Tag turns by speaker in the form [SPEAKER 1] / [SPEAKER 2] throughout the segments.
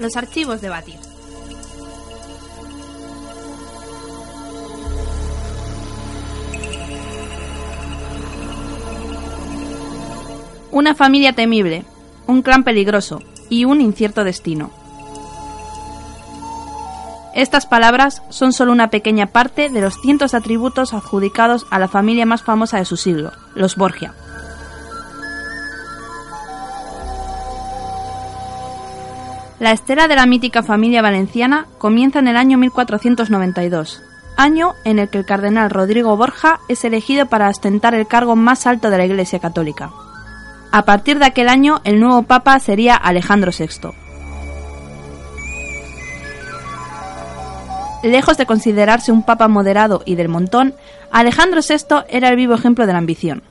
[SPEAKER 1] Los archivos de Batir. Una familia temible, un clan peligroso y un incierto destino. Estas palabras son solo una pequeña parte de los cientos de atributos adjudicados a la familia más famosa de su siglo, los Borgia. La estela de la mítica familia valenciana comienza en el año 1492, año en el que el cardenal Rodrigo Borja es elegido para ostentar el cargo más alto de la Iglesia Católica. A partir de aquel año, el nuevo papa sería Alejandro VI. Lejos de considerarse un papa moderado y del montón, Alejandro VI era el vivo ejemplo de la ambición.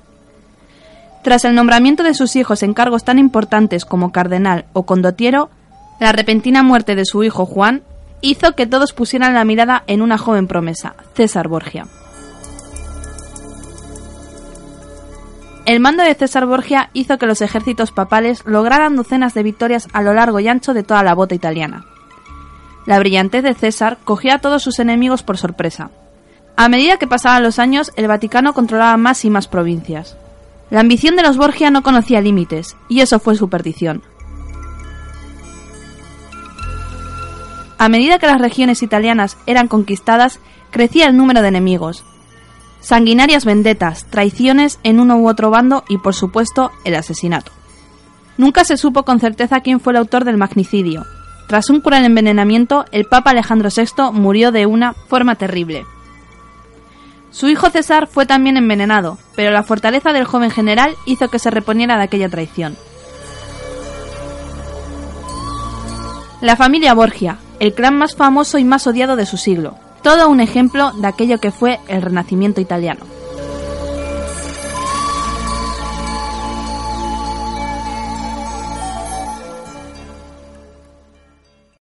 [SPEAKER 1] Tras el nombramiento de sus hijos en cargos tan importantes como cardenal o condotiero, la repentina muerte de su hijo Juan hizo que todos pusieran la mirada en una joven promesa, César Borgia. El mando de César Borgia hizo que los ejércitos papales lograran docenas de victorias a lo largo y ancho de toda la bota italiana. La brillantez de César cogió a todos sus enemigos por sorpresa. A medida que pasaban los años, el Vaticano controlaba más y más provincias. La ambición de los Borgia no conocía límites, y eso fue su perdición. A medida que las regiones italianas eran conquistadas, crecía el número de enemigos. Sanguinarias vendetas, traiciones en uno u otro bando y, por supuesto, el asesinato. Nunca se supo con certeza quién fue el autor del magnicidio. Tras un cruel envenenamiento, el Papa Alejandro VI murió de una forma terrible. Su hijo César fue también envenenado, pero la fortaleza del joven general hizo que se reponiera de aquella traición. La familia Borgia, el clan más famoso y más odiado de su siglo. Todo un ejemplo de aquello que fue el Renacimiento italiano.